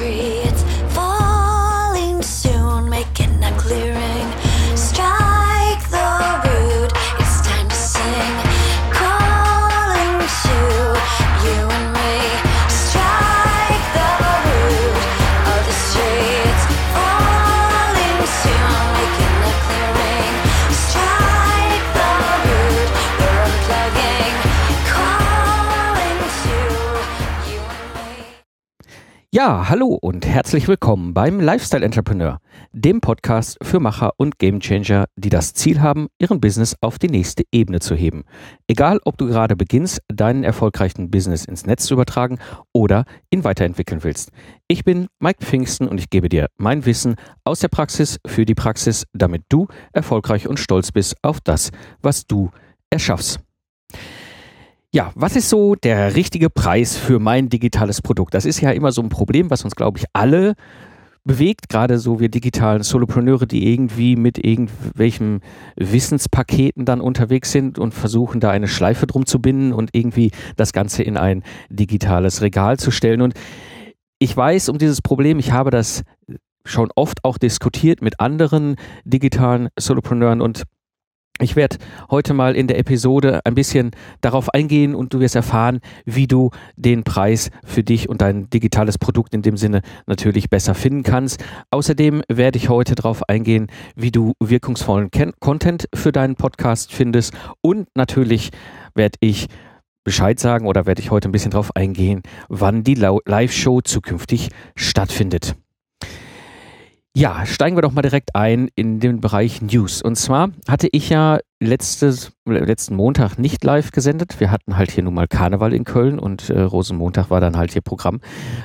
free. Ja, hallo und herzlich willkommen beim Lifestyle Entrepreneur, dem Podcast für Macher und Gamechanger, die das Ziel haben, ihren Business auf die nächste Ebene zu heben. Egal, ob du gerade beginnst, deinen erfolgreichen Business ins Netz zu übertragen oder ihn weiterentwickeln willst. Ich bin Mike Pfingsten und ich gebe dir mein Wissen aus der Praxis für die Praxis, damit du erfolgreich und stolz bist auf das, was du erschaffst. Ja, was ist so der richtige Preis für mein digitales Produkt? Das ist ja immer so ein Problem, was uns, glaube ich, alle bewegt, gerade so wir digitalen Solopreneure, die irgendwie mit irgendwelchen Wissenspaketen dann unterwegs sind und versuchen, da eine Schleife drum zu binden und irgendwie das Ganze in ein digitales Regal zu stellen. Und ich weiß um dieses Problem, ich habe das schon oft auch diskutiert mit anderen digitalen Solopreneuren und ich werde heute mal in der Episode ein bisschen darauf eingehen und du wirst erfahren, wie du den Preis für dich und dein digitales Produkt in dem Sinne natürlich besser finden kannst. Außerdem werde ich heute darauf eingehen, wie du wirkungsvollen Ken Content für deinen Podcast findest und natürlich werde ich Bescheid sagen oder werde ich heute ein bisschen darauf eingehen, wann die Live-Show zukünftig stattfindet. Ja, steigen wir doch mal direkt ein in den Bereich News. Und zwar hatte ich ja letztes, letzten Montag nicht live gesendet. Wir hatten halt hier nun mal Karneval in Köln und äh, Rosenmontag war dann halt hier Programm.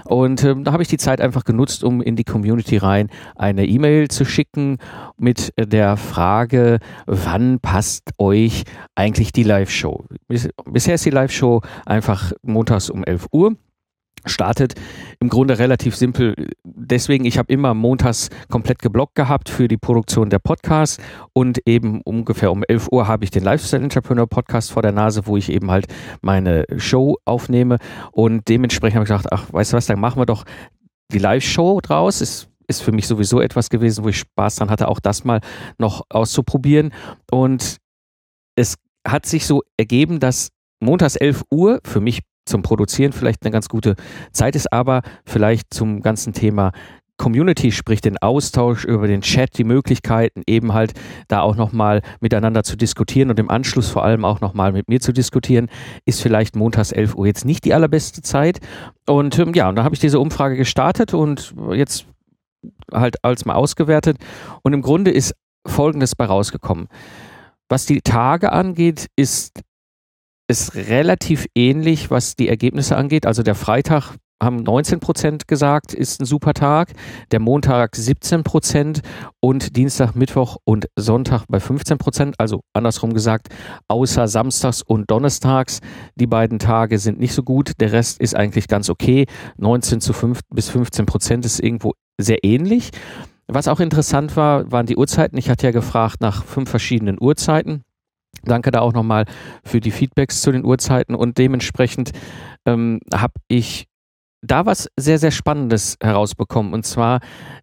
Und ähm, da habe ich die Zeit einfach genutzt, um in die Community rein eine E-Mail zu schicken mit der Frage, wann passt euch eigentlich die Live-Show? Bis, bisher ist die Live-Show einfach montags um 11 Uhr startet im Grunde relativ simpel. Deswegen, ich habe immer montags komplett geblockt gehabt für die Produktion der Podcasts und eben ungefähr um 11 Uhr habe ich den Lifestyle Entrepreneur Podcast vor der Nase, wo ich eben halt meine Show aufnehme und dementsprechend habe ich gedacht, ach, weißt du was, dann machen wir doch die Live-Show draus. Ist ist für mich sowieso etwas gewesen, wo ich Spaß dran hatte, auch das mal noch auszuprobieren. Und es hat sich so ergeben, dass montags 11 Uhr für mich zum Produzieren vielleicht eine ganz gute Zeit ist, aber vielleicht zum ganzen Thema Community, sprich den Austausch über den Chat, die Möglichkeiten eben halt da auch nochmal miteinander zu diskutieren und im Anschluss vor allem auch nochmal mit mir zu diskutieren, ist vielleicht montags 11 Uhr jetzt nicht die allerbeste Zeit. Und ähm, ja, und da habe ich diese Umfrage gestartet und jetzt halt als mal ausgewertet und im Grunde ist Folgendes bei rausgekommen. Was die Tage angeht, ist ist relativ ähnlich, was die Ergebnisse angeht. Also der Freitag haben 19 Prozent gesagt, ist ein super Tag. Der Montag 17 Prozent und Dienstag, Mittwoch und Sonntag bei 15 Prozent. Also andersrum gesagt, außer Samstags und Donnerstags. Die beiden Tage sind nicht so gut. Der Rest ist eigentlich ganz okay. 19 zu 5 bis 15 Prozent ist irgendwo sehr ähnlich. Was auch interessant war, waren die Uhrzeiten. Ich hatte ja gefragt nach fünf verschiedenen Uhrzeiten. Danke da auch nochmal für die Feedbacks zu den Uhrzeiten und dementsprechend ähm, habe ich da was sehr, sehr Spannendes herausbekommen. Und zwar,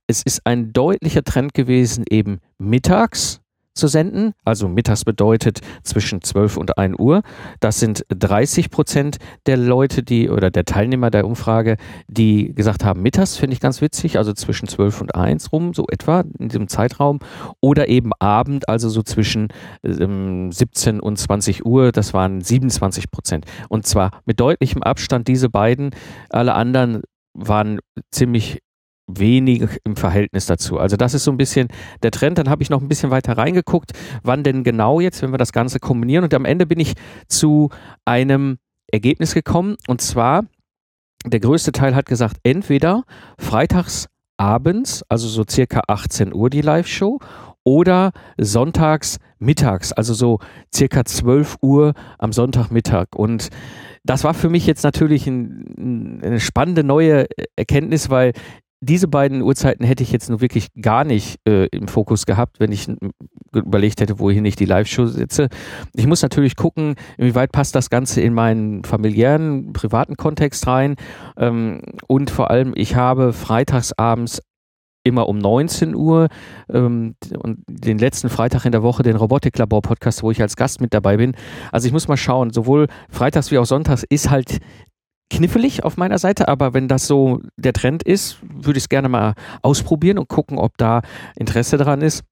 es ist ein deutlicher Trend gewesen, eben mittags zu senden. Also mittags bedeutet zwischen 12 und 1 Uhr. Das sind 30 Prozent der Leute, die oder der Teilnehmer der Umfrage, die gesagt haben, mittags finde ich ganz witzig, also zwischen 12 und 1 rum, so etwa in diesem Zeitraum. Oder eben Abend, also so zwischen ähm, 17 und 20 Uhr, das waren 27 Prozent. Und zwar mit deutlichem Abstand diese beiden. Alle anderen waren ziemlich wenig im Verhältnis dazu. Also das ist so ein bisschen der Trend. Dann habe ich noch ein bisschen weiter reingeguckt, wann denn genau jetzt, wenn wir das Ganze kombinieren. Und am Ende bin ich zu einem Ergebnis gekommen. Und zwar, der größte Teil hat gesagt, entweder freitags abends, also so circa 18 Uhr die Live-Show, oder sonntags mittags, also so circa 12 Uhr am Sonntagmittag. Und das war für mich jetzt natürlich ein, eine spannende neue Erkenntnis, weil diese beiden Uhrzeiten hätte ich jetzt nur wirklich gar nicht äh, im Fokus gehabt, wenn ich überlegt hätte, wohin ich die Live-Show setze. Ich muss natürlich gucken, inwieweit passt das Ganze in meinen familiären, privaten Kontext rein. Ähm, und vor allem, ich habe freitagsabends immer um 19 Uhr ähm, und den letzten Freitag in der Woche den Robotiklabor-Podcast, wo ich als Gast mit dabei bin. Also ich muss mal schauen, sowohl freitags wie auch sonntags ist halt knifflig auf meiner Seite, aber wenn das so der Trend ist, würde ich es gerne mal ausprobieren und gucken, ob da Interesse dran ist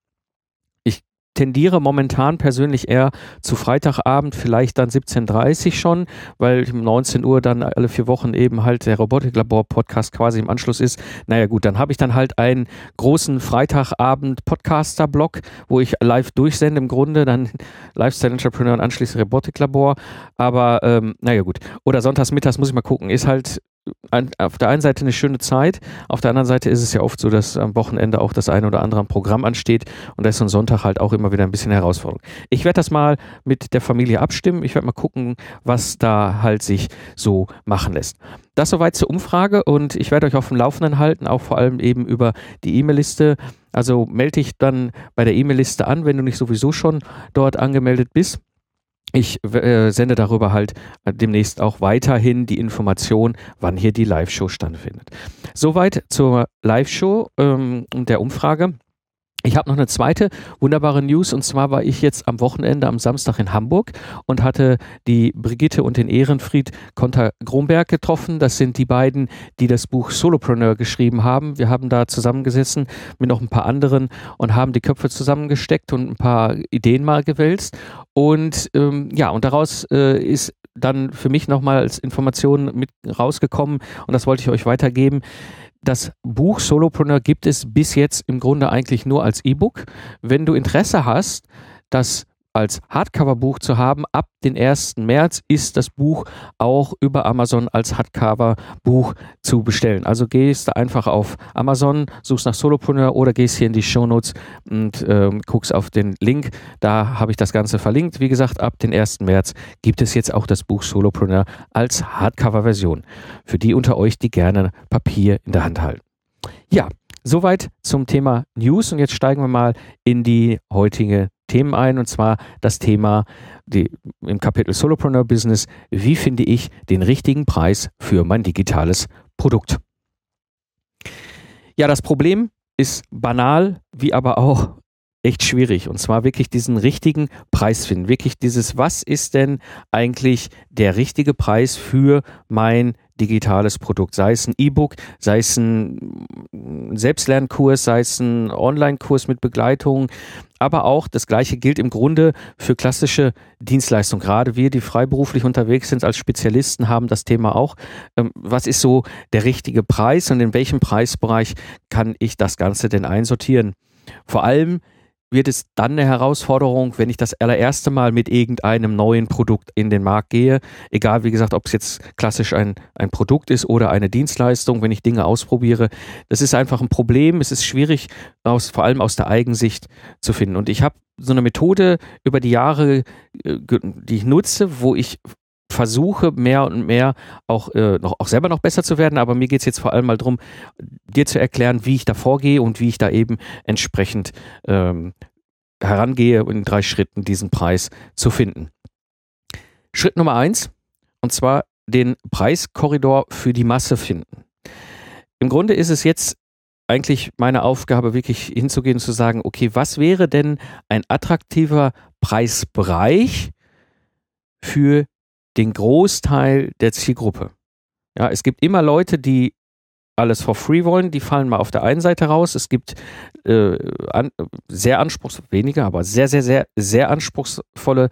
tendiere momentan persönlich eher zu Freitagabend, vielleicht dann 17.30 schon, weil um 19 Uhr dann alle vier Wochen eben halt der Robotiklabor-Podcast quasi im Anschluss ist. Naja gut, dann habe ich dann halt einen großen Freitagabend-Podcaster-Blog, wo ich live durchsende im Grunde, dann Lifestyle Entrepreneur und anschließend Robotiklabor. Aber ähm, naja gut. Oder sonntags mittags muss ich mal gucken. Ist halt auf der einen Seite eine schöne Zeit, auf der anderen Seite ist es ja oft so, dass am Wochenende auch das eine oder andere Programm ansteht und da ist so ein Sonntag halt auch immer wieder ein bisschen Herausforderung. Ich werde das mal mit der Familie abstimmen, ich werde mal gucken, was da halt sich so machen lässt. Das soweit zur Umfrage und ich werde euch auf dem Laufenden halten, auch vor allem eben über die E-Mail-Liste. Also melde dich dann bei der E-Mail-Liste an, wenn du nicht sowieso schon dort angemeldet bist ich äh, sende darüber halt äh, demnächst auch weiterhin die Information, wann hier die Live-Show stattfindet. Soweit zur Live-Show ähm, und der Umfrage. Ich habe noch eine zweite wunderbare News und zwar war ich jetzt am Wochenende am Samstag in Hamburg und hatte die Brigitte und den Ehrenfried Konter-Gromberg getroffen. Das sind die beiden, die das Buch Solopreneur geschrieben haben. Wir haben da zusammengesessen mit noch ein paar anderen und haben die Köpfe zusammengesteckt und ein paar Ideen mal gewälzt. Und ähm, ja, und daraus äh, ist dann für mich nochmal als Information mit rausgekommen und das wollte ich euch weitergeben das Buch Solopreneur gibt es bis jetzt im Grunde eigentlich nur als E-Book. Wenn du Interesse hast, das als Hardcover-Buch zu haben. Ab den 1. März ist das Buch auch über Amazon als Hardcover-Buch zu bestellen. Also gehst du einfach auf Amazon, suchst nach Solopreneur oder gehst hier in die Shownotes und äh, guckst auf den Link. Da habe ich das Ganze verlinkt. Wie gesagt, ab den 1. März gibt es jetzt auch das Buch Solopreneur als Hardcover-Version. Für die unter euch, die gerne Papier in der Hand halten. Ja, Soweit zum Thema News und jetzt steigen wir mal in die heutige Themen ein und zwar das Thema die, im Kapitel Solopreneur Business. Wie finde ich den richtigen Preis für mein digitales Produkt? Ja, das Problem ist banal, wie aber auch echt schwierig. Und zwar wirklich diesen richtigen Preis finden. Wirklich dieses, was ist denn eigentlich der richtige Preis für mein digitales Produkt, sei es ein E-Book, sei es ein Selbstlernkurs, sei es ein Online-Kurs mit Begleitung, aber auch das Gleiche gilt im Grunde für klassische Dienstleistungen. Gerade wir, die freiberuflich unterwegs sind als Spezialisten, haben das Thema auch. Ähm, was ist so der richtige Preis und in welchem Preisbereich kann ich das Ganze denn einsortieren? Vor allem wird es dann eine Herausforderung, wenn ich das allererste Mal mit irgendeinem neuen Produkt in den Markt gehe. Egal, wie gesagt, ob es jetzt klassisch ein, ein Produkt ist oder eine Dienstleistung, wenn ich Dinge ausprobiere. Das ist einfach ein Problem. Es ist schwierig, aus, vor allem aus der Eigensicht zu finden. Und ich habe so eine Methode über die Jahre, äh, die ich nutze, wo ich versuche mehr und mehr auch, äh, noch, auch selber noch besser zu werden, aber mir geht es jetzt vor allem mal darum, dir zu erklären, wie ich da vorgehe und wie ich da eben entsprechend ähm, herangehe, in drei Schritten diesen Preis zu finden. Schritt Nummer eins, und zwar den Preiskorridor für die Masse finden. Im Grunde ist es jetzt eigentlich meine Aufgabe, wirklich hinzugehen und zu sagen, okay, was wäre denn ein attraktiver Preisbereich für den Großteil der Zielgruppe. Ja, es gibt immer Leute, die alles for free wollen, die fallen mal auf der einen Seite raus. Es gibt äh, an, sehr anspruchsvolle, weniger, aber sehr, sehr, sehr, sehr anspruchsvolle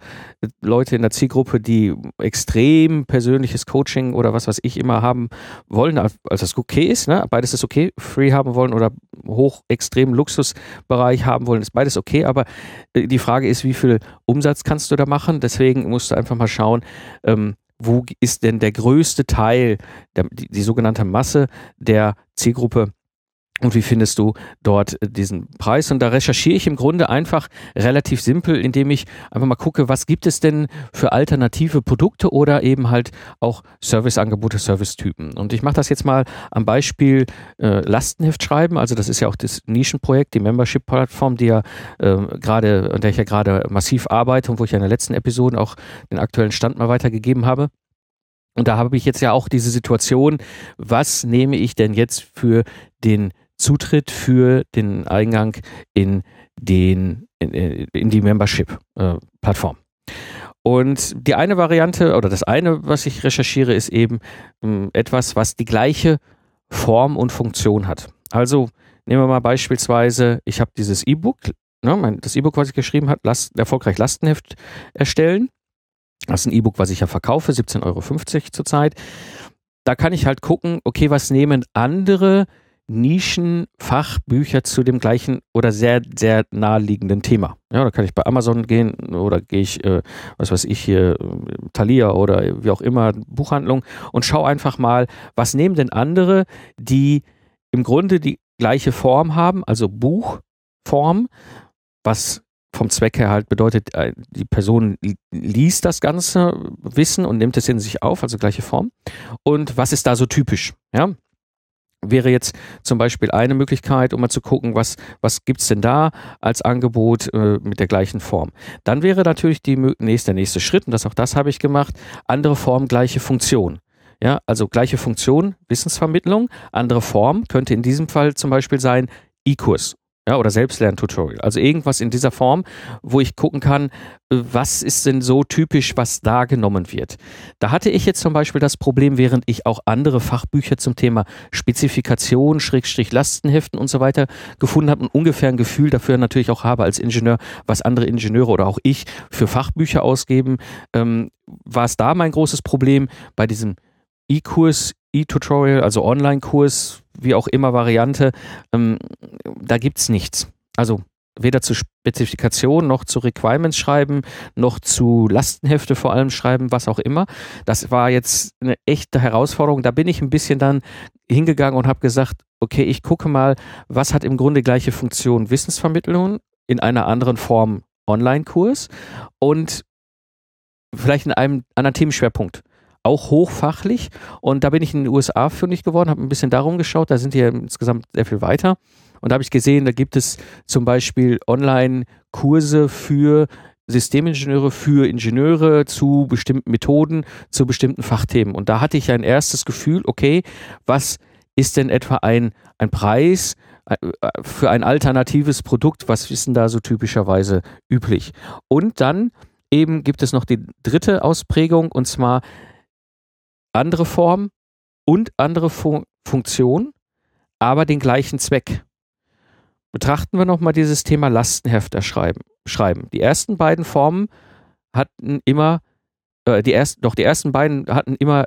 Leute in der Zielgruppe, die extrem persönliches Coaching oder was weiß ich immer haben wollen, als das okay ist. Ne? Beides ist okay, free haben wollen oder hoch extrem Luxusbereich haben wollen, ist beides okay. Aber äh, die Frage ist, wie viel Umsatz kannst du da machen? Deswegen musst du einfach mal schauen, ähm, wo ist denn der größte Teil, der, die, die sogenannte Masse der Zielgruppe und wie findest du dort diesen Preis? Und da recherchiere ich im Grunde einfach relativ simpel, indem ich einfach mal gucke, was gibt es denn für alternative Produkte oder eben halt auch Serviceangebote, Servicetypen. Und ich mache das jetzt mal am Beispiel äh, Lastenheft schreiben. Also das ist ja auch das Nischenprojekt, die Membership-Plattform, die ja äh, gerade, an der ich ja gerade massiv arbeite und wo ich ja in der letzten Episode auch den aktuellen Stand mal weitergegeben habe. Und da habe ich jetzt ja auch diese Situation, was nehme ich denn jetzt für den Zutritt für den Eingang in den in, in die Membership-Plattform. Äh, und die eine Variante oder das eine, was ich recherchiere, ist eben ähm, etwas, was die gleiche Form und Funktion hat. Also nehmen wir mal beispielsweise, ich habe dieses E-Book, ne, das E-Book, was ich geschrieben habe, Last, erfolgreich Lastenheft erstellen. Das ist ein E-Book, was ich ja verkaufe, 17,50 Euro zurzeit. Da kann ich halt gucken, okay, was nehmen andere Nischenfachbücher zu dem gleichen oder sehr, sehr naheliegenden Thema. Ja, da kann ich bei Amazon gehen oder gehe ich, äh, was weiß ich hier, äh, Thalia oder wie auch immer, Buchhandlung und schaue einfach mal, was nehmen denn andere, die im Grunde die gleiche Form haben, also Buchform, was vom Zweck her halt bedeutet, äh, die Person liest das ganze Wissen und nimmt es in sich auf, also gleiche Form. Und was ist da so typisch? Ja, wäre jetzt zum Beispiel eine Möglichkeit, um mal zu gucken, was, was gibt's denn da als Angebot äh, mit der gleichen Form. Dann wäre natürlich die nächste, der nächste Schritt, und das auch das habe ich gemacht, andere Form, gleiche Funktion. Ja, also gleiche Funktion, Wissensvermittlung, andere Form könnte in diesem Fall zum Beispiel sein E-Kurs ja, oder Selbstlerntutorial. Also irgendwas in dieser Form, wo ich gucken kann, äh, was ist denn so typisch, was da genommen wird. Da hatte ich jetzt zum Beispiel das Problem, während ich auch andere Fachbücher zum Thema Spezifikation, Schrägstrich Lastenheften und so weiter gefunden habe und ungefähr ein Gefühl dafür natürlich auch habe als Ingenieur, was andere Ingenieure oder auch ich für Fachbücher ausgeben, ähm, war es da mein großes Problem bei diesem E-Kurs, E-Tutorial, also Online-Kurs, wie auch immer Variante, ähm, da gibt es nichts. Also weder zu Spezifikation noch zu Requirements schreiben, noch zu Lastenhefte vor allem schreiben, was auch immer. Das war jetzt eine echte Herausforderung. Da bin ich ein bisschen dann hingegangen und habe gesagt, okay, ich gucke mal, was hat im Grunde gleiche Funktion Wissensvermittlung in einer anderen Form Online-Kurs und vielleicht in einem anderen Themenschwerpunkt auch hochfachlich. Und da bin ich in den USA fündig geworden, habe ein bisschen darum geschaut. Da sind die ja insgesamt sehr viel weiter. Und da habe ich gesehen, da gibt es zum Beispiel Online-Kurse für Systemingenieure, für Ingenieure zu bestimmten Methoden, zu bestimmten Fachthemen. Und da hatte ich ein erstes Gefühl, okay, was ist denn etwa ein, ein Preis äh, für ein alternatives Produkt? Was ist denn da so typischerweise üblich? Und dann eben gibt es noch die dritte Ausprägung und zwar andere Form und andere Fun Funktion, aber den gleichen Zweck. Betrachten wir nochmal dieses Thema Lastenhefter schreiben. schreiben. Die ersten beiden Formen hatten immer, äh, die ersten, doch die ersten beiden hatten immer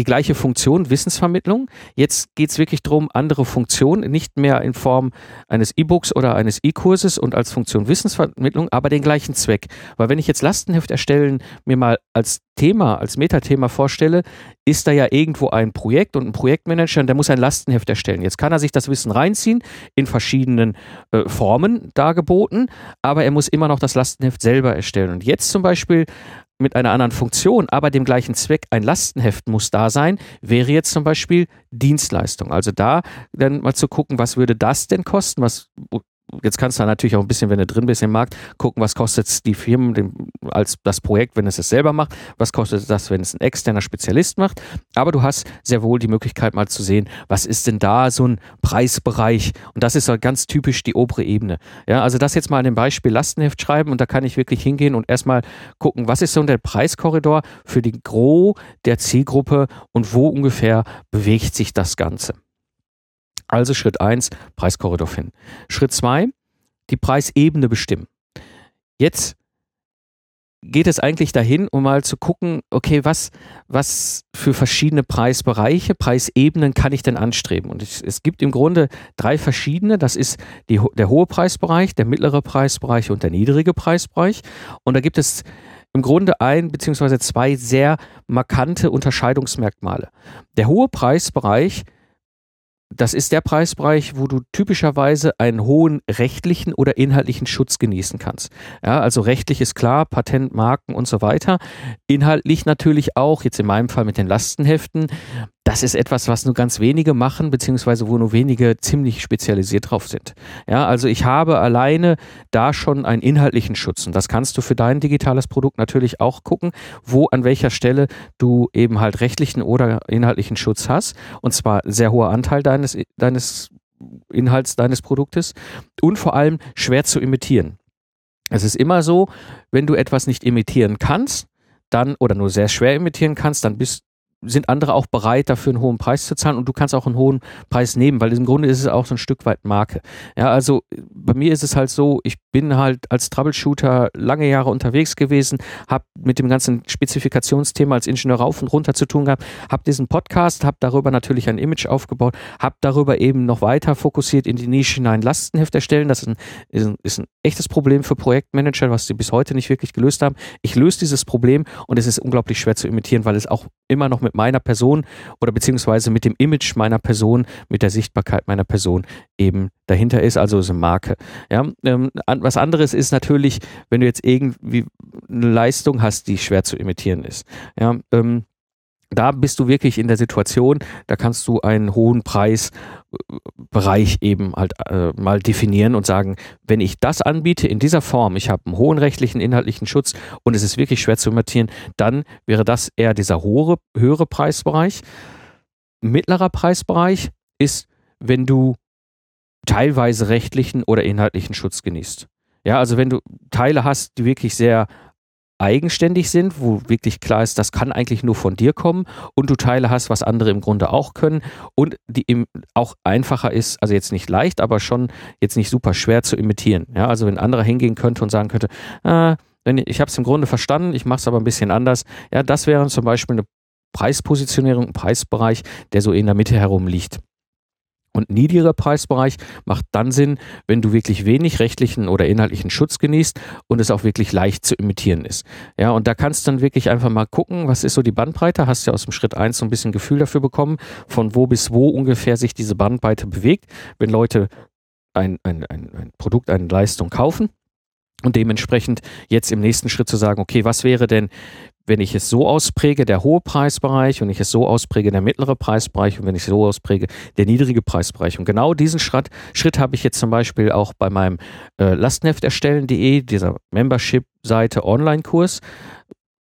die gleiche Funktion, Wissensvermittlung. Jetzt geht es wirklich darum, andere Funktionen, nicht mehr in Form eines E-Books oder eines E-Kurses und als Funktion Wissensvermittlung, aber den gleichen Zweck. Weil wenn ich jetzt Lastenheft erstellen mir mal als Thema, als Metathema vorstelle, ist da ja irgendwo ein Projekt und ein Projektmanager und der muss ein Lastenheft erstellen. Jetzt kann er sich das Wissen reinziehen, in verschiedenen äh, Formen dargeboten, aber er muss immer noch das Lastenheft selber erstellen. Und jetzt zum Beispiel mit einer anderen Funktion, aber dem gleichen Zweck, ein Lastenheft muss da sein, wäre jetzt zum Beispiel Dienstleistung. Also da dann mal zu gucken, was würde das denn kosten, was jetzt kannst du natürlich auch ein bisschen, wenn du drin bist im Markt, gucken, was kostet die Firmen dem, als das Projekt, wenn es es selber macht, was kostet das, wenn es ein externer Spezialist macht. Aber du hast sehr wohl die Möglichkeit mal zu sehen, was ist denn da so ein Preisbereich? Und das ist halt ganz typisch die obere Ebene. Ja, also das jetzt mal an dem Beispiel Lastenheft schreiben und da kann ich wirklich hingehen und erstmal gucken, was ist so der Preiskorridor für die Gros der Zielgruppe und wo ungefähr bewegt sich das Ganze. Also Schritt 1, Preiskorridor finden. Schritt 2, die Preisebene bestimmen. Jetzt geht es eigentlich dahin, um mal zu gucken, okay, was, was für verschiedene Preisbereiche, Preisebenen kann ich denn anstreben? Und es, es gibt im Grunde drei verschiedene. Das ist die, der hohe Preisbereich, der mittlere Preisbereich und der niedrige Preisbereich. Und da gibt es im Grunde ein beziehungsweise zwei sehr markante Unterscheidungsmerkmale. Der hohe Preisbereich das ist der Preisbereich, wo du typischerweise einen hohen rechtlichen oder inhaltlichen Schutz genießen kannst. Ja, also rechtlich ist klar, Patent, Marken und so weiter. Inhaltlich natürlich auch, jetzt in meinem Fall mit den Lastenheften, das ist etwas, was nur ganz wenige machen, beziehungsweise wo nur wenige ziemlich spezialisiert drauf sind. Ja, also ich habe alleine da schon einen inhaltlichen Schutz und das kannst du für dein digitales Produkt natürlich auch gucken, wo an welcher Stelle du eben halt rechtlichen oder inhaltlichen Schutz hast und zwar sehr hoher Anteil deines, deines Inhalts deines Produktes und vor allem schwer zu imitieren. Es ist immer so, wenn du etwas nicht imitieren kannst, dann oder nur sehr schwer imitieren kannst, dann bist sind andere auch bereit, dafür einen hohen Preis zu zahlen und du kannst auch einen hohen Preis nehmen, weil im Grunde ist es auch so ein Stück weit Marke. Ja, also bei mir ist es halt so, ich bin halt als Troubleshooter lange Jahre unterwegs gewesen, habe mit dem ganzen Spezifikationsthema als Ingenieur rauf und runter zu tun gehabt, habe diesen Podcast, habe darüber natürlich ein Image aufgebaut, habe darüber eben noch weiter fokussiert in die Nische hinein Lastenheft erstellen. Das ist ein, ist ein, ist ein echtes Problem für Projektmanager, was sie bis heute nicht wirklich gelöst haben. Ich löse dieses Problem und es ist unglaublich schwer zu imitieren, weil es auch immer noch mit meiner Person oder beziehungsweise mit dem Image meiner Person, mit der Sichtbarkeit meiner Person eben dahinter ist, also ist eine Marke. Ja, ähm, was anderes ist natürlich, wenn du jetzt irgendwie eine Leistung hast, die schwer zu imitieren ist. Ja, ähm, da bist du wirklich in der Situation, da kannst du einen hohen Preisbereich eben halt äh, mal definieren und sagen, wenn ich das anbiete in dieser Form, ich habe einen hohen rechtlichen, inhaltlichen Schutz und es ist wirklich schwer zu imitieren, dann wäre das eher dieser hohe, höhere Preisbereich. Mittlerer Preisbereich ist, wenn du teilweise rechtlichen oder inhaltlichen Schutz genießt. Ja, also wenn du Teile hast, die wirklich sehr eigenständig sind, wo wirklich klar ist, das kann eigentlich nur von dir kommen und du Teile hast, was andere im Grunde auch können und die eben auch einfacher ist, also jetzt nicht leicht, aber schon jetzt nicht super schwer zu imitieren. Ja, also wenn ein anderer hingehen könnte und sagen könnte, äh, ich habe es im Grunde verstanden, ich mache es aber ein bisschen anders. Ja, das wäre zum Beispiel eine Preispositionierung, ein Preisbereich, der so in der Mitte herum liegt. Und niedriger Preisbereich macht dann Sinn, wenn du wirklich wenig rechtlichen oder inhaltlichen Schutz genießt und es auch wirklich leicht zu imitieren ist. Ja, und da kannst du dann wirklich einfach mal gucken, was ist so die Bandbreite, hast ja aus dem Schritt eins so ein bisschen Gefühl dafür bekommen, von wo bis wo ungefähr sich diese Bandbreite bewegt, wenn Leute ein, ein, ein, ein Produkt, eine Leistung kaufen. Und dementsprechend jetzt im nächsten Schritt zu sagen, okay, was wäre denn, wenn ich es so auspräge, der hohe Preisbereich, und ich es so auspräge, der mittlere Preisbereich und wenn ich es so auspräge, der niedrige Preisbereich. Und genau diesen Schritt, Schritt habe ich jetzt zum Beispiel auch bei meinem äh, Lastenheft erstellen.de, dieser Membership-Seite Online-Kurs,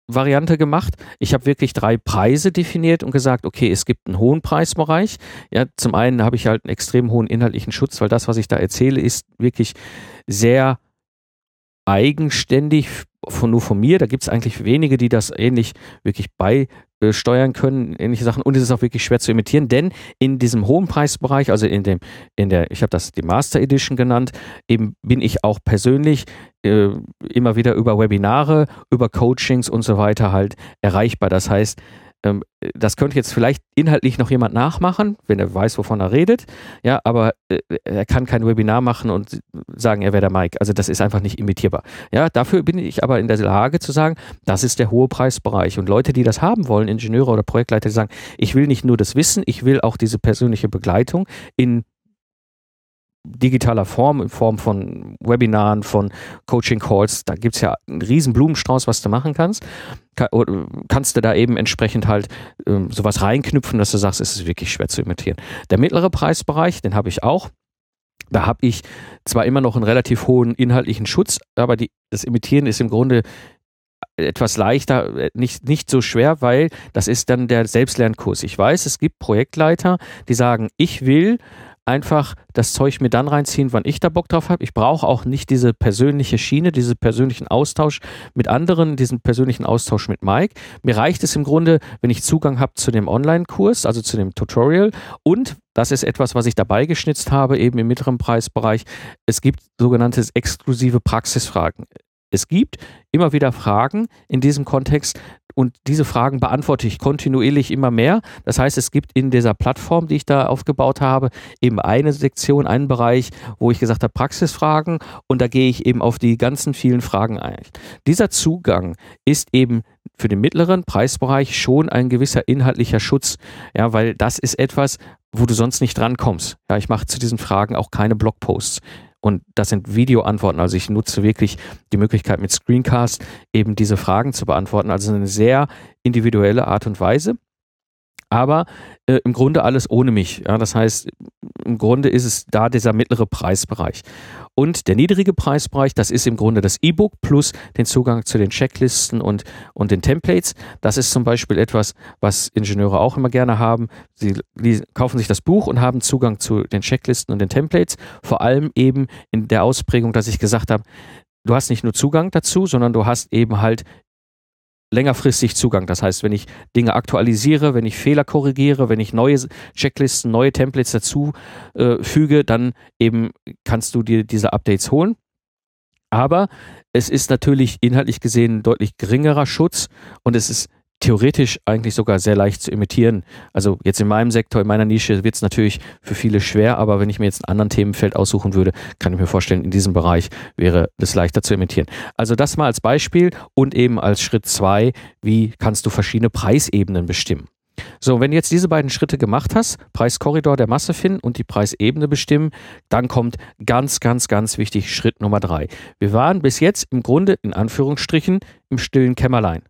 Variante gemacht. Ich habe wirklich drei Preise definiert und gesagt, okay, es gibt einen hohen Preisbereich. Ja, zum einen habe ich halt einen extrem hohen inhaltlichen Schutz, weil das, was ich da erzähle, ist wirklich sehr eigenständig von nur von mir. Da gibt es eigentlich wenige, die das ähnlich wirklich beisteuern können, ähnliche Sachen. Und es ist auch wirklich schwer zu imitieren, denn in diesem hohen Preisbereich, also in dem, in der, ich habe das die Master Edition genannt, eben bin ich auch persönlich äh, immer wieder über Webinare, über Coachings und so weiter halt erreichbar. Das heißt, das könnte jetzt vielleicht inhaltlich noch jemand nachmachen, wenn er weiß, wovon er redet. Ja, aber äh, er kann kein Webinar machen und sagen, er wäre der Mike. Also das ist einfach nicht imitierbar. Ja, dafür bin ich aber in der Lage zu sagen, das ist der hohe Preisbereich. Und Leute, die das haben wollen, Ingenieure oder Projektleiter, die sagen, ich will nicht nur das Wissen, ich will auch diese persönliche Begleitung in digitaler Form, in Form von Webinaren, von Coaching-Calls, da gibt es ja einen riesen Blumenstrauß, was du machen kannst. kannst du da eben entsprechend halt ähm, sowas reinknüpfen, dass du sagst, es ist wirklich schwer zu imitieren. Der mittlere Preisbereich, den habe ich auch. Da habe ich zwar immer noch einen relativ hohen inhaltlichen Schutz, aber die, das Imitieren ist im Grunde etwas leichter, äh, nicht, nicht so schwer, weil das ist dann der Selbstlernkurs. Ich weiß, es gibt Projektleiter, die sagen, ich will einfach das Zeug mir dann reinziehen, wann ich da Bock drauf habe. Ich brauche auch nicht diese persönliche Schiene, diesen persönlichen Austausch mit anderen, diesen persönlichen Austausch mit Mike. Mir reicht es im Grunde, wenn ich Zugang habe zu dem Online-Kurs, also zu dem Tutorial und das ist etwas, was ich dabei geschnitzt habe, eben im mittleren Preisbereich. Es gibt sogenannte exklusive Praxisfragen. Es gibt immer wieder Fragen in diesem Kontext, und diese Fragen beantworte ich kontinuierlich immer mehr. Das heißt, es gibt in dieser Plattform, die ich da aufgebaut habe, eben eine Sektion, einen Bereich, wo ich gesagt habe, Praxisfragen und da gehe ich eben auf die ganzen vielen Fragen ein. Dieser Zugang ist eben für den mittleren Preisbereich schon ein gewisser inhaltlicher Schutz, ja, weil das ist etwas, wo du sonst nicht drankommst. Ja, ich mache zu diesen Fragen auch keine Blogposts. Und das sind Videoantworten. Also ich nutze wirklich die Möglichkeit mit Screencast eben diese Fragen zu beantworten. Also eine sehr individuelle Art und Weise. Aber äh, im Grunde alles ohne mich. Ja, das heißt, im Grunde ist es da dieser mittlere Preisbereich. Und der niedrige Preisbereich, das ist im Grunde das E-Book plus den Zugang zu den Checklisten und, und den Templates. Das ist zum Beispiel etwas, was Ingenieure auch immer gerne haben. Sie kaufen sich das Buch und haben Zugang zu den Checklisten und den Templates. Vor allem eben in der Ausprägung, dass ich gesagt habe, du hast nicht nur Zugang dazu, sondern du hast eben halt längerfristig Zugang. Das heißt, wenn ich Dinge aktualisiere, wenn ich Fehler korrigiere, wenn ich neue Checklisten, neue Templates dazu äh, füge, dann eben kannst du dir diese Updates holen. Aber es ist natürlich inhaltlich gesehen deutlich geringerer Schutz und es ist theoretisch eigentlich sogar sehr leicht zu imitieren. Also jetzt in meinem Sektor, in meiner Nische wird es natürlich für viele schwer, aber wenn ich mir jetzt einen anderen Themenfeld aussuchen würde, kann ich mir vorstellen, in diesem Bereich wäre es leichter zu imitieren. Also das mal als Beispiel und eben als Schritt zwei, wie kannst du verschiedene Preisebenen bestimmen. So, wenn du jetzt diese beiden Schritte gemacht hast, Preiskorridor der Masse finden und die Preisebene bestimmen, dann kommt ganz, ganz, ganz wichtig Schritt Nummer drei. Wir waren bis jetzt im Grunde in Anführungsstrichen im stillen Kämmerlein.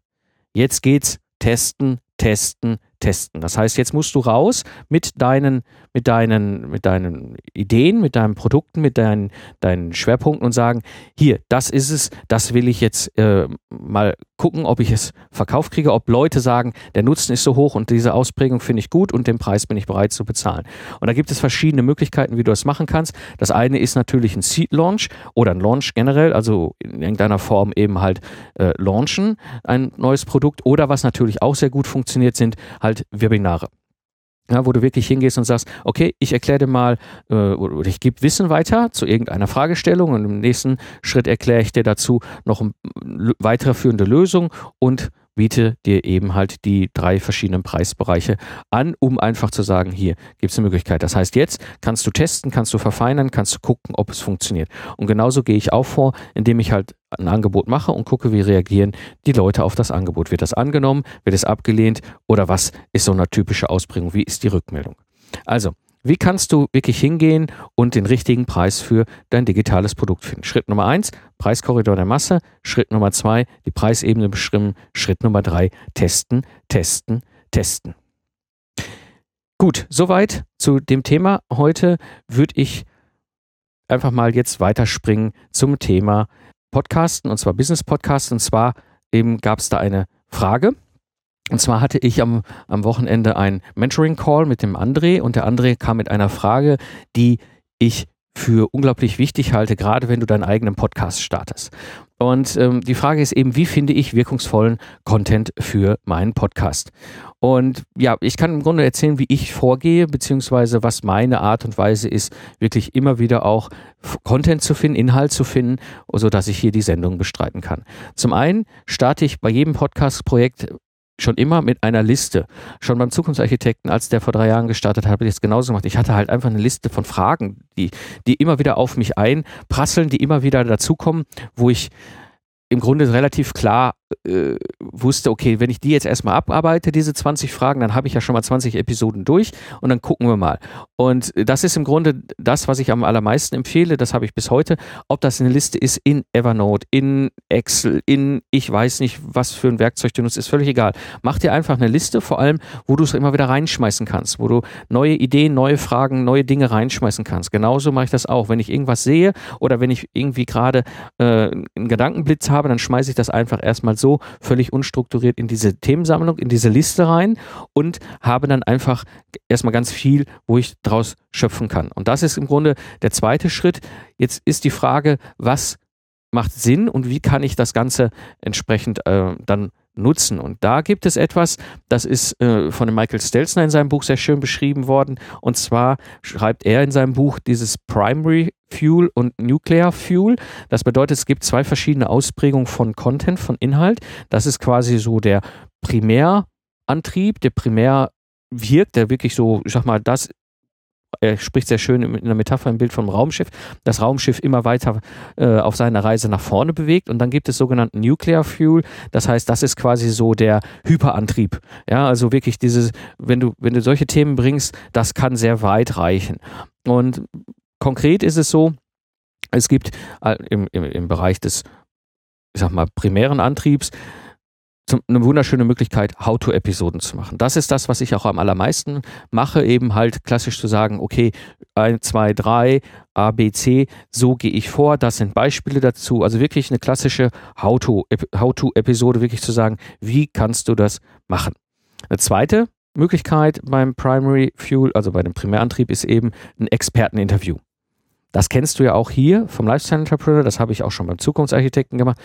Jetzt geht's testen, testen, testen. Das heißt, jetzt musst du raus mit deinen, mit deinen, mit deinen Ideen, mit deinen Produkten, mit deinen, deinen Schwerpunkten und sagen, hier, das ist es, das will ich jetzt äh, mal gucken, ob ich es verkauft kriege, ob Leute sagen, der Nutzen ist so hoch und diese Ausprägung finde ich gut und den Preis bin ich bereit zu bezahlen. Und da gibt es verschiedene Möglichkeiten, wie du das machen kannst. Das eine ist natürlich ein Seed Launch oder ein Launch generell, also in irgendeiner Form eben halt äh, launchen, ein neues Produkt oder was natürlich auch sehr gut funktioniert, sind halt halt Webinare. Ja, wo du wirklich hingehst und sagst, okay, ich erkläre dir mal äh, oder ich gebe Wissen weiter zu irgendeiner Fragestellung und im nächsten Schritt erkläre ich dir dazu noch eine weiterführende Lösung und biete dir eben halt die drei verschiedenen Preisbereiche an, um einfach zu sagen, hier gibt es eine Möglichkeit. Das heißt, jetzt kannst du testen, kannst du verfeinern, kannst du gucken, ob es funktioniert. Und genauso gehe ich auch vor, indem ich halt ein Angebot mache und gucke, wie reagieren die Leute auf das Angebot. Wird das angenommen, wird es abgelehnt oder was ist so eine typische Ausprägung? Wie ist die Rückmeldung? Also, wie kannst du wirklich hingehen und den richtigen Preis für dein digitales Produkt finden? Schritt Nummer eins, Preiskorridor der Masse. Schritt Nummer zwei, die Preisebene bestimmen. Schritt Nummer drei, testen, testen, testen. Gut, soweit zu dem Thema. Heute würde ich einfach mal jetzt weiterspringen zum Thema Podcasten und zwar Business Podcasts. Und zwar eben gab es da eine Frage und zwar hatte ich am, am Wochenende ein Mentoring-Call mit dem André und der André kam mit einer Frage, die ich für unglaublich wichtig halte, gerade wenn du deinen eigenen Podcast startest. Und ähm, die Frage ist eben, wie finde ich wirkungsvollen Content für meinen Podcast? Und ja, ich kann im Grunde erzählen, wie ich vorgehe, beziehungsweise was meine Art und Weise ist, wirklich immer wieder auch Content zu finden, Inhalt zu finden, sodass ich hier die Sendung bestreiten kann. Zum einen starte ich bei jedem Podcast-Projekt schon immer mit einer Liste. Schon beim Zukunftsarchitekten, als der vor drei Jahren gestartet hat, habe ich das genauso gemacht. Ich hatte halt einfach eine Liste von Fragen, die, die immer wieder auf mich einprasseln, die immer wieder dazukommen, wo ich im Grunde relativ klar äh, wusste, okay, wenn ich die jetzt erstmal abarbeite, diese 20 Fragen, dann habe ich ja schon mal 20 Episoden durch und dann gucken wir mal. Und das ist im Grunde das, was ich am allermeisten empfehle, das habe ich bis heute, ob das eine Liste ist in Evernote, in Excel, in ich weiß nicht, was für ein Werkzeug du nutzt, ist völlig egal. Mach dir einfach eine Liste, vor allem, wo du es immer wieder reinschmeißen kannst, wo du neue Ideen, neue Fragen, neue Dinge reinschmeißen kannst. Genauso mache ich das auch. Wenn ich irgendwas sehe oder wenn ich irgendwie gerade äh, einen Gedankenblitz habe, dann schmeiße ich das einfach erstmal so völlig unstrukturiert in diese Themensammlung, in diese Liste rein und habe dann einfach erstmal ganz viel, wo ich draus schöpfen kann. Und das ist im Grunde der zweite Schritt. Jetzt ist die Frage, was macht Sinn und wie kann ich das Ganze entsprechend äh, dann nutzen. Und da gibt es etwas, das ist äh, von Michael Stelzner in seinem Buch sehr schön beschrieben worden. Und zwar schreibt er in seinem Buch dieses Primary Fuel und Nuclear Fuel. Das bedeutet, es gibt zwei verschiedene Ausprägungen von Content, von Inhalt. Das ist quasi so der Primärantrieb, der primär wirkt, der wirklich so, ich sag mal, das er spricht sehr schön in einer Metapher im Bild vom Raumschiff, das Raumschiff immer weiter äh, auf seiner Reise nach vorne bewegt und dann gibt es sogenannten Nuclear Fuel, das heißt, das ist quasi so der Hyperantrieb. Ja, also wirklich dieses, wenn du, wenn du solche Themen bringst, das kann sehr weit reichen. Und konkret ist es so, es gibt äh, im, im, im Bereich des, ich sag mal, primären Antriebs eine wunderschöne Möglichkeit, How-to-Episoden zu machen. Das ist das, was ich auch am allermeisten mache, eben halt klassisch zu sagen, okay, 1, 2, 3, A, B, C, so gehe ich vor, das sind Beispiele dazu. Also wirklich eine klassische How-to-Episode, wirklich zu sagen, wie kannst du das machen. Eine zweite Möglichkeit beim Primary Fuel, also bei dem Primärantrieb, ist eben ein Experteninterview. Das kennst du ja auch hier vom Lifestyle Entrepreneur, das habe ich auch schon beim Zukunftsarchitekten gemacht.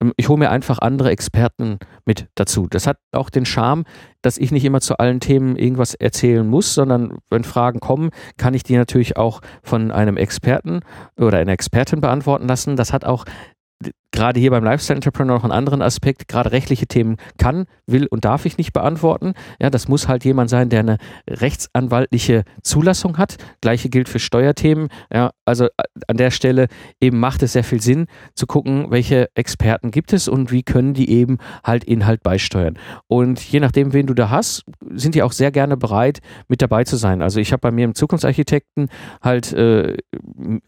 Ähm, ich hole mir einfach andere Experten mit dazu. Das hat auch den Charme, dass ich nicht immer zu allen Themen irgendwas erzählen muss, sondern wenn Fragen kommen, kann ich die natürlich auch von einem Experten oder einer Expertin beantworten lassen. Das hat auch gerade hier beim Lifestyle Entrepreneur noch einen anderen Aspekt. Gerade rechtliche Themen kann, will und darf ich nicht beantworten. Ja, das muss halt jemand sein, der eine rechtsanwaltliche Zulassung hat. Gleiche gilt für Steuerthemen. Ja, also äh, an der Stelle eben macht es sehr viel Sinn zu gucken, welche Experten gibt es und wie können die eben halt Inhalt beisteuern. Und je nachdem, wen du da hast, sind die auch sehr gerne bereit, mit dabei zu sein. Also ich habe bei mir im Zukunftsarchitekten halt äh,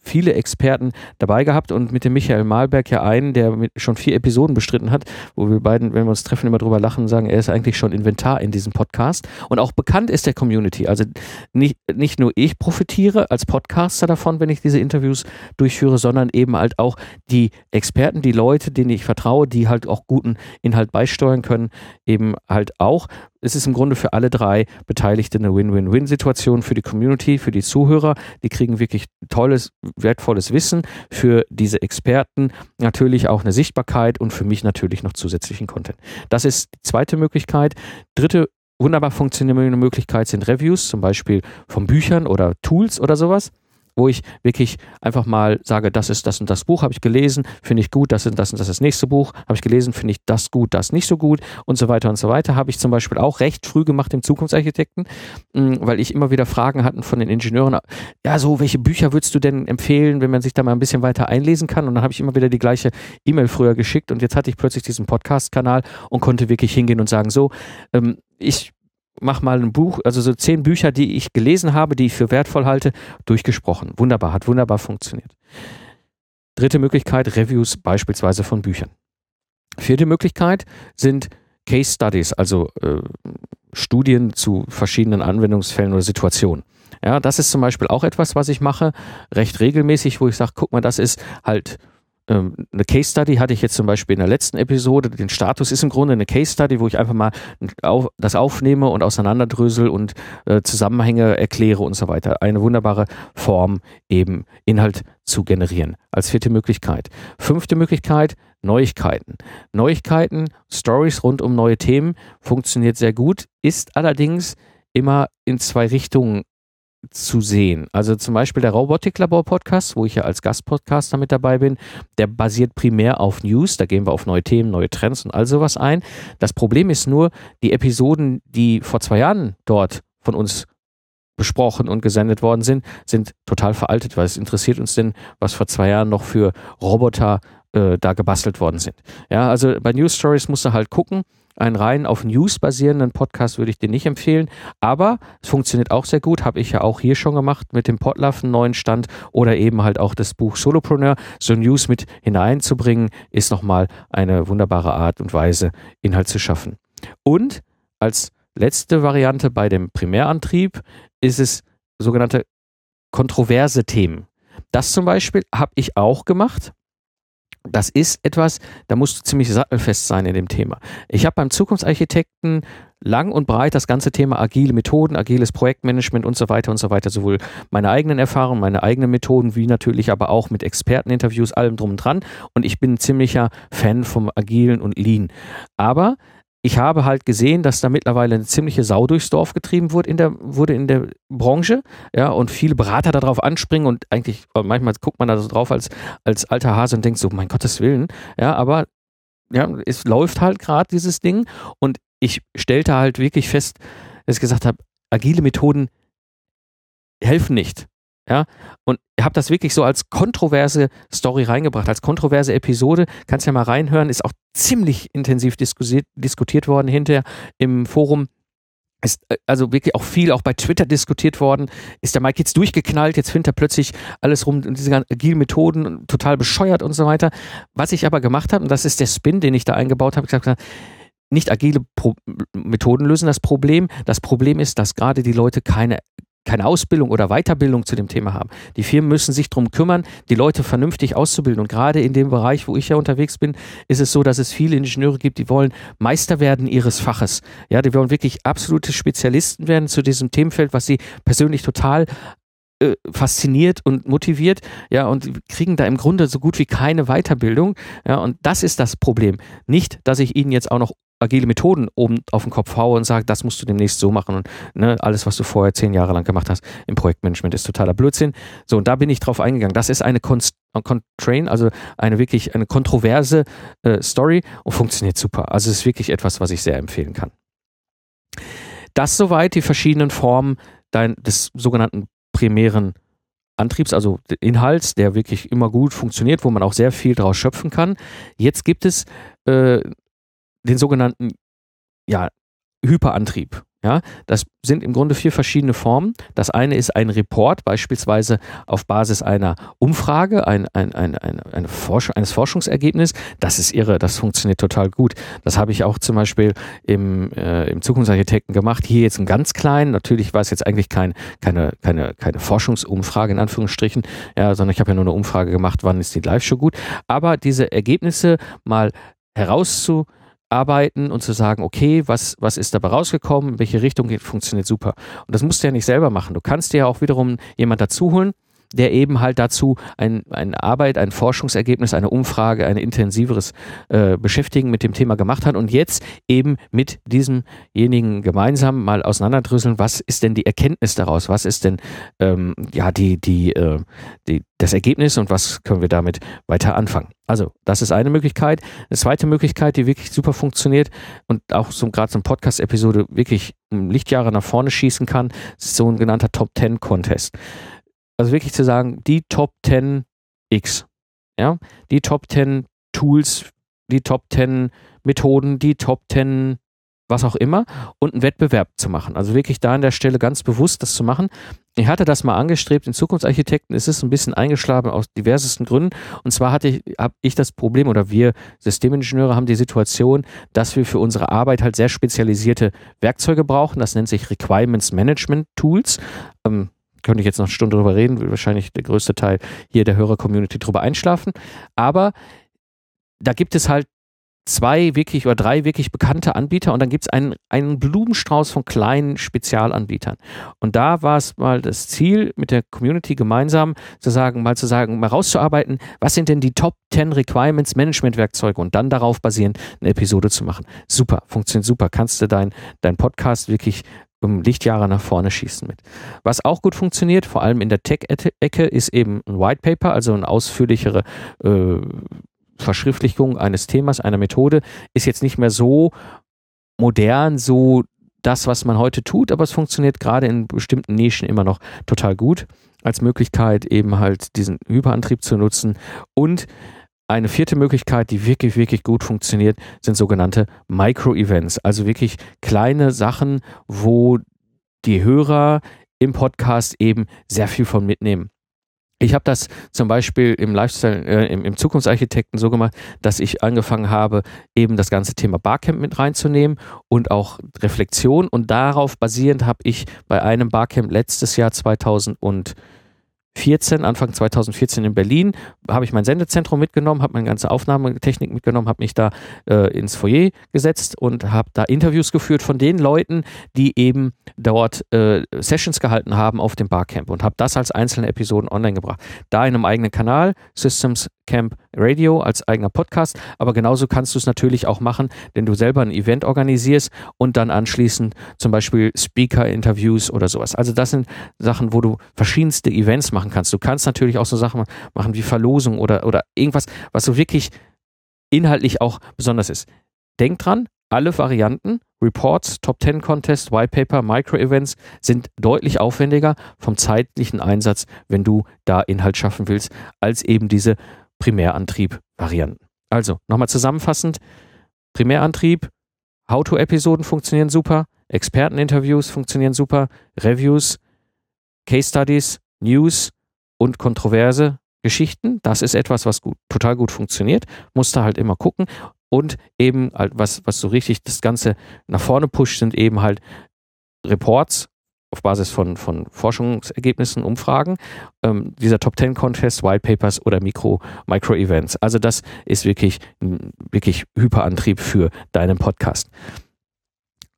viele Experten dabei gehabt und mit dem Michael Malberg ja einen, der schon vier Episoden bestritten hat, wo wir beiden, wenn wir uns treffen, immer drüber lachen und sagen, er ist eigentlich schon Inventar in diesem Podcast und auch bekannt ist der Community. Also nicht, nicht nur ich profitiere als Podcaster davon, wenn ich diese Interviews durchführe, sondern eben halt auch die Experten, die Leute, denen ich vertraue, die halt auch guten Inhalt beisteuern können, eben halt auch es ist im Grunde für alle drei Beteiligte eine Win-Win-Win-Situation für die Community, für die Zuhörer. Die kriegen wirklich tolles, wertvolles Wissen für diese Experten, natürlich auch eine Sichtbarkeit und für mich natürlich noch zusätzlichen Content. Das ist die zweite Möglichkeit. Dritte wunderbar funktionierende Möglichkeit sind Reviews, zum Beispiel von Büchern oder Tools oder sowas wo ich wirklich einfach mal sage, das ist das und das Buch, habe ich gelesen, finde ich gut, das ist das und das ist das nächste Buch, habe ich gelesen, finde ich das gut, das nicht so gut und so weiter und so weiter. Habe ich zum Beispiel auch recht früh gemacht im Zukunftsarchitekten, mm, weil ich immer wieder Fragen hatten von den Ingenieuren, ja, so, welche Bücher würdest du denn empfehlen, wenn man sich da mal ein bisschen weiter einlesen kann? Und dann habe ich immer wieder die gleiche E-Mail früher geschickt und jetzt hatte ich plötzlich diesen Podcast-Kanal und konnte wirklich hingehen und sagen, so, ähm, ich mach mal ein Buch, also so zehn Bücher, die ich gelesen habe, die ich für wertvoll halte, durchgesprochen. Wunderbar, hat wunderbar funktioniert. Dritte Möglichkeit, Reviews beispielsweise von Büchern. Vierte Möglichkeit sind Case Studies, also äh, Studien zu verschiedenen Anwendungsfällen oder Situationen. Ja, das ist zum Beispiel auch etwas, was ich mache, recht regelmäßig, wo ich sage, guck mal, das ist halt eine Case Study hatte ich jetzt zum Beispiel in der letzten Episode. Den Status ist im Grunde eine Case Study, wo ich einfach mal das aufnehme und auseinanderdrösel und äh, Zusammenhänge erkläre und so weiter. Eine wunderbare Form, eben Inhalt zu generieren. Als vierte Möglichkeit. Fünfte Möglichkeit, Neuigkeiten. Neuigkeiten, Stories rund um neue Themen funktioniert sehr gut, ist allerdings immer in zwei Richtungen zu sehen. Also zum Beispiel der Robotiklabor Podcast, wo ich ja als Gastpodcaster mit dabei bin, der basiert primär auf News. Da gehen wir auf neue Themen, neue Trends und all sowas ein. Das Problem ist nur, die Episoden, die vor zwei Jahren dort von uns besprochen und gesendet worden sind, sind total veraltet, es interessiert uns denn, was vor zwei Jahren noch für Roboter äh, da gebastelt worden sind. Ja, also bei News Stories musst du halt gucken, einen rein auf News basierenden Podcast würde ich dir nicht empfehlen, aber es funktioniert auch sehr gut, habe ich ja auch hier schon gemacht mit dem einen neuen Stand oder eben halt auch das Buch Solopreneur. So News mit hineinzubringen, ist nochmal eine wunderbare Art und Weise, Inhalt zu schaffen. Und als letzte Variante bei dem Primärantrieb ist es sogenannte kontroverse Themen. Das zum Beispiel habe ich auch gemacht das ist etwas, da musst du ziemlich sattelfest sein in dem Thema. Ich habe beim Zukunftsarchitekten lang und breit das ganze Thema agile Methoden, agiles Projektmanagement und so weiter und so weiter, sowohl meine eigenen Erfahrungen, meine eigenen Methoden, wie natürlich aber auch mit Experteninterviews, allem drum und dran. Und ich bin ein ziemlicher Fan vom Agilen und Lean. Aber ich habe halt gesehen, dass da mittlerweile eine ziemliche Sau durchs Dorf getrieben wurde in der, wurde in der Branche, ja, und viele Berater darauf anspringen und eigentlich, manchmal guckt man da so drauf als, als alter Hase und denkt so, mein Gottes Willen, ja, aber ja, es läuft halt gerade dieses Ding und ich stellte halt wirklich fest, dass ich gesagt habe, agile Methoden helfen nicht. Ja, und habe das wirklich so als kontroverse Story reingebracht, als kontroverse Episode. Kannst ja mal reinhören, ist auch ziemlich intensiv diskutiert, diskutiert worden hinterher im Forum. Ist äh, also wirklich auch viel auch bei Twitter diskutiert worden. Ist der Mike jetzt durchgeknallt? Jetzt findet er plötzlich alles rum, diese ganzen agilen Methoden total bescheuert und so weiter. Was ich aber gemacht habe, und das ist der Spin, den ich da eingebaut habe, ich gesagt, nicht agile Pro Methoden lösen das Problem. Das Problem ist, dass gerade die Leute keine keine Ausbildung oder Weiterbildung zu dem Thema haben. Die Firmen müssen sich darum kümmern, die Leute vernünftig auszubilden. Und gerade in dem Bereich, wo ich ja unterwegs bin, ist es so, dass es viele Ingenieure gibt, die wollen Meister werden ihres Faches. Ja, die wollen wirklich absolute Spezialisten werden zu diesem Themenfeld, was sie persönlich total äh, fasziniert und motiviert, ja, und kriegen da im Grunde so gut wie keine Weiterbildung, ja, und das ist das Problem. Nicht, dass ich ihnen jetzt auch noch agile Methoden oben auf den Kopf haue und sage, das musst du demnächst so machen und ne, alles, was du vorher zehn Jahre lang gemacht hast im Projektmanagement, ist totaler Blödsinn. So, und da bin ich drauf eingegangen. Das ist eine Contrain, also eine wirklich eine kontroverse äh, Story und funktioniert super. Also es ist wirklich etwas, was ich sehr empfehlen kann. Das soweit die verschiedenen Formen dein, des sogenannten primären Antriebs, also Inhalts, der wirklich immer gut funktioniert, wo man auch sehr viel daraus schöpfen kann. Jetzt gibt es äh, den sogenannten ja, Hyperantrieb. Ja, das sind im Grunde vier verschiedene Formen. Das eine ist ein Report, beispielsweise auf Basis einer Umfrage, ein, ein, ein, ein, eine Forsch eines Forschungsergebnisses. Das ist irre, das funktioniert total gut. Das habe ich auch zum Beispiel im, äh, im Zukunftsarchitekten gemacht. Hier jetzt ein ganz klein, natürlich war es jetzt eigentlich kein, keine, keine, keine Forschungsumfrage in Anführungsstrichen, ja, sondern ich habe ja nur eine Umfrage gemacht, wann ist die Live-Show gut. Aber diese Ergebnisse mal herauszu arbeiten und zu sagen, okay, was, was ist dabei rausgekommen, in welche Richtung geht, funktioniert super. Und das musst du ja nicht selber machen. Du kannst dir ja auch wiederum jemand dazu holen, der eben halt dazu ein, eine Arbeit, ein Forschungsergebnis, eine Umfrage, ein intensiveres äh, Beschäftigen mit dem Thema gemacht hat und jetzt eben mit diesemjenigen gemeinsam mal auseinanderdrüsseln, was ist denn die Erkenntnis daraus, was ist denn ähm, ja die, die, äh, die, das Ergebnis und was können wir damit weiter anfangen. Also, das ist eine Möglichkeit. Eine zweite Möglichkeit, die wirklich super funktioniert und auch so gerade so eine Podcast-Episode wirklich Lichtjahre nach vorne schießen kann, ist so ein genannter Top Ten Contest also wirklich zu sagen, die Top 10 X, ja, die Top 10 Tools, die Top 10 Methoden, die Top 10 was auch immer und einen Wettbewerb zu machen. Also wirklich da an der Stelle ganz bewusst das zu machen. Ich hatte das mal angestrebt in Zukunftsarchitekten, es ist ein bisschen eingeschlagen aus diversesten Gründen. Und zwar hatte ich, habe ich das Problem oder wir Systemingenieure haben die Situation, dass wir für unsere Arbeit halt sehr spezialisierte Werkzeuge brauchen. Das nennt sich Requirements Management Tools. Ähm, könnte ich jetzt noch eine Stunde drüber reden, will wahrscheinlich der größte Teil hier der Hörer-Community drüber einschlafen. Aber da gibt es halt zwei wirklich oder drei wirklich bekannte Anbieter und dann gibt es einen, einen Blumenstrauß von kleinen Spezialanbietern. Und da war es mal das Ziel, mit der Community gemeinsam zu sagen, mal zu sagen, mal rauszuarbeiten, was sind denn die Top 10 Requirements Management Werkzeuge und dann darauf basierend eine Episode zu machen. Super, funktioniert super. Kannst du dein, dein Podcast wirklich um Lichtjahre nach vorne schießen mit. Was auch gut funktioniert, vor allem in der Tech-Ecke, ist eben ein White Paper, also eine ausführlichere äh, Verschriftlichung eines Themas, einer Methode, ist jetzt nicht mehr so modern, so das, was man heute tut, aber es funktioniert gerade in bestimmten Nischen immer noch total gut als Möglichkeit, eben halt diesen Hyperantrieb zu nutzen und eine vierte Möglichkeit, die wirklich, wirklich gut funktioniert, sind sogenannte Micro-Events. Also wirklich kleine Sachen, wo die Hörer im Podcast eben sehr viel von mitnehmen. Ich habe das zum Beispiel im Lifestyle, äh, im, im, Zukunftsarchitekten so gemacht, dass ich angefangen habe, eben das ganze Thema Barcamp mit reinzunehmen und auch Reflexion. Und darauf basierend habe ich bei einem Barcamp letztes Jahr 2000 und 14, Anfang 2014 in Berlin, habe ich mein Sendezentrum mitgenommen, habe meine ganze Aufnahmetechnik mitgenommen, habe mich da äh, ins Foyer gesetzt und habe da Interviews geführt von den Leuten, die eben dort äh, Sessions gehalten haben auf dem Barcamp und habe das als einzelne Episoden online gebracht. Da in einem eigenen Kanal, Systems Camp Radio als eigener Podcast, aber genauso kannst du es natürlich auch machen, wenn du selber ein Event organisierst und dann anschließend zum Beispiel Speaker-Interviews oder sowas. Also das sind Sachen, wo du verschiedenste Events machen kannst. Du kannst natürlich auch so Sachen machen wie Verlosung oder, oder irgendwas, was so wirklich inhaltlich auch besonders ist. Denk dran, alle Varianten, Reports, Top 10 Contest, White Paper, Micro-Events sind deutlich aufwendiger vom zeitlichen Einsatz, wenn du da Inhalt schaffen willst, als eben diese Primärantrieb-Varianten. Also, nochmal zusammenfassend, Primärantrieb, How-to-Episoden funktionieren super, Experteninterviews funktionieren super, Reviews, Case Studies, News und kontroverse Geschichten. Das ist etwas, was gut, total gut funktioniert. Musst du halt immer gucken. Und eben, halt, was, was so richtig das Ganze nach vorne pusht, sind eben halt Reports auf Basis von, von Forschungsergebnissen, Umfragen, ähm, dieser Top 10 Contest, White Papers oder Mikro, Micro-Events. Also das ist wirklich, wirklich Hyperantrieb für deinen Podcast.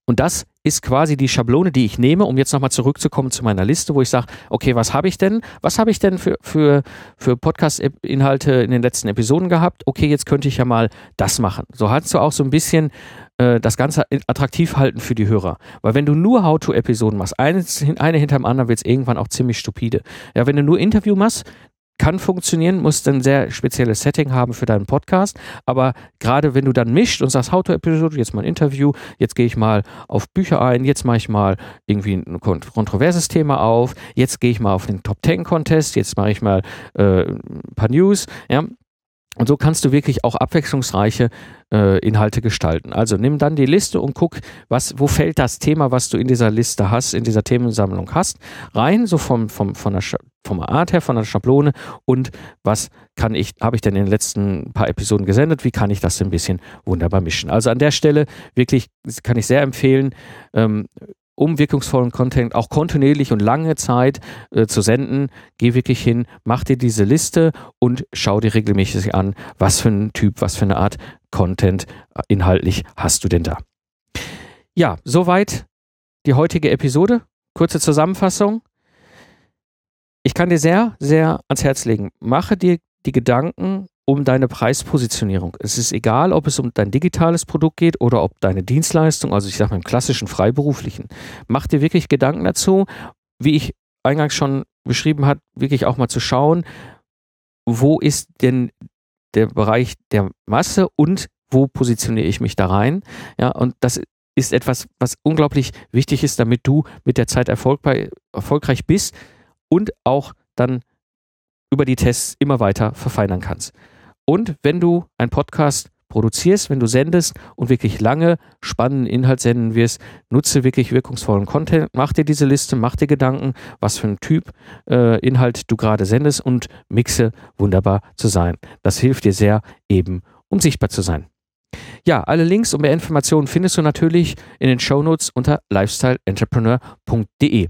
Und das ist quasi die Schablone, die ich nehme, um jetzt nochmal zurückzukommen zu meiner Liste, wo ich sage, okay, was habe ich denn? Was habe ich denn für, für, für Podcast-Inhalte in den letzten Episoden gehabt? Okay, jetzt könnte ich ja mal das machen. So hast du auch so ein bisschen äh, das Ganze attraktiv halten für die Hörer. Weil wenn du nur How-to-Episoden machst, eine, eine hinterm anderen, wird es irgendwann auch ziemlich stupide. Ja, wenn du nur Interview machst, kann funktionieren, muss ein sehr spezielles Setting haben für deinen Podcast. Aber gerade wenn du dann mischt und sagst, How-to-Episode, jetzt mal ein Interview, jetzt gehe ich mal auf Bücher ein, jetzt mache ich mal irgendwie ein kontroverses Thema auf, jetzt gehe ich mal auf den Top Ten Contest, jetzt mache ich mal äh, ein paar News, ja. Und so kannst du wirklich auch abwechslungsreiche äh, Inhalte gestalten. Also nimm dann die Liste und guck, was, wo fällt das Thema, was du in dieser Liste hast, in dieser Themensammlung hast, rein, so vom, vom, von der vom Art her, von der Schablone und was kann ich, habe ich denn in den letzten paar Episoden gesendet, wie kann ich das ein bisschen wunderbar mischen. Also an der Stelle wirklich kann ich sehr empfehlen, ähm, um wirkungsvollen Content auch kontinuierlich und lange Zeit äh, zu senden, geh wirklich hin, mach dir diese Liste und schau dir regelmäßig an, was für ein Typ, was für eine Art Content äh, inhaltlich hast du denn da. Ja, soweit die heutige Episode. Kurze Zusammenfassung. Ich kann dir sehr, sehr ans Herz legen. Mache dir die Gedanken um deine Preispositionierung. Es ist egal, ob es um dein digitales Produkt geht oder ob deine Dienstleistung, also ich sage mal im klassischen freiberuflichen. Mach dir wirklich Gedanken dazu, wie ich eingangs schon beschrieben habe, wirklich auch mal zu schauen, wo ist denn der Bereich der Masse und wo positioniere ich mich da rein? Ja, und das ist etwas, was unglaublich wichtig ist, damit du mit der Zeit erfolgreich bist und auch dann über die Tests immer weiter verfeinern kannst. Und wenn du einen Podcast produzierst, wenn du sendest und wirklich lange spannenden Inhalt senden wirst, nutze wirklich wirkungsvollen Content, mach dir diese Liste, mach dir Gedanken, was für ein Typ äh, Inhalt du gerade sendest und mixe wunderbar zu sein. Das hilft dir sehr eben, um sichtbar zu sein. Ja, alle Links und mehr Informationen findest du natürlich in den Shownotes unter lifestyleentrepreneur.de.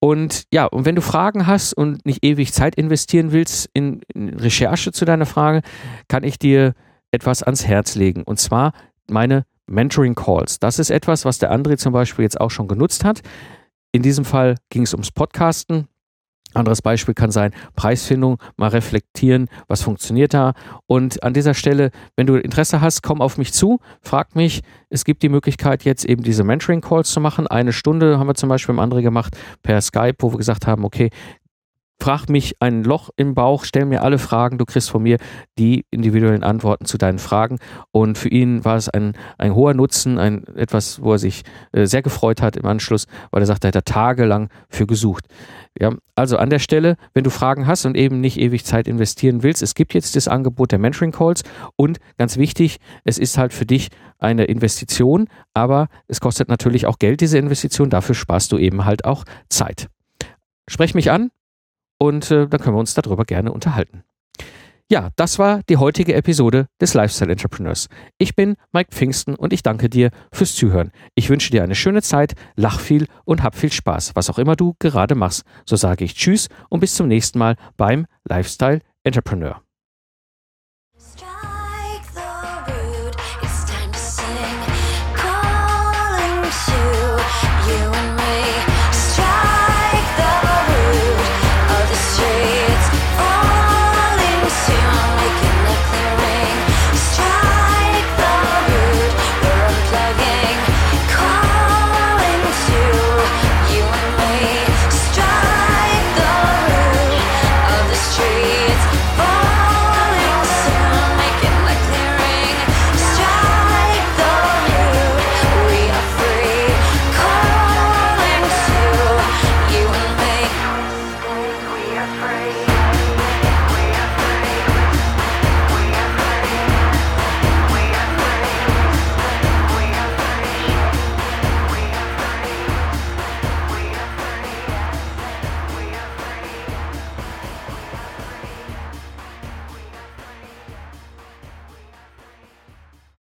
Und ja, und wenn du Fragen hast und nicht ewig Zeit investieren willst in, in Recherche zu deiner Frage, kann ich dir etwas ans Herz legen. Und zwar meine Mentoring Calls. Das ist etwas, was der André zum Beispiel jetzt auch schon genutzt hat. In diesem Fall ging es ums Podcasten. Anderes Beispiel kann sein, Preisfindung, mal reflektieren, was funktioniert da. Und an dieser Stelle, wenn du Interesse hast, komm auf mich zu, frag mich. Es gibt die Möglichkeit, jetzt eben diese Mentoring-Calls zu machen. Eine Stunde haben wir zum Beispiel im anderen gemacht per Skype, wo wir gesagt haben, okay, frag mich ein Loch im Bauch, stell mir alle Fragen, du kriegst von mir die individuellen Antworten zu deinen Fragen. Und für ihn war es ein, ein hoher Nutzen, ein etwas, wo er sich äh, sehr gefreut hat im Anschluss, weil er sagt, er hat da tagelang für gesucht. Ja, also an der Stelle, wenn du Fragen hast und eben nicht ewig Zeit investieren willst, es gibt jetzt das Angebot der Mentoring Calls und ganz wichtig, es ist halt für dich eine Investition, aber es kostet natürlich auch Geld, diese Investition. Dafür sparst du eben halt auch Zeit. Sprech mich an, und äh, dann können wir uns darüber gerne unterhalten. Ja, das war die heutige Episode des Lifestyle Entrepreneurs. Ich bin Mike Pfingsten und ich danke dir fürs Zuhören. Ich wünsche dir eine schöne Zeit, lach viel und hab viel Spaß, was auch immer du gerade machst. So sage ich Tschüss und bis zum nächsten Mal beim Lifestyle Entrepreneur.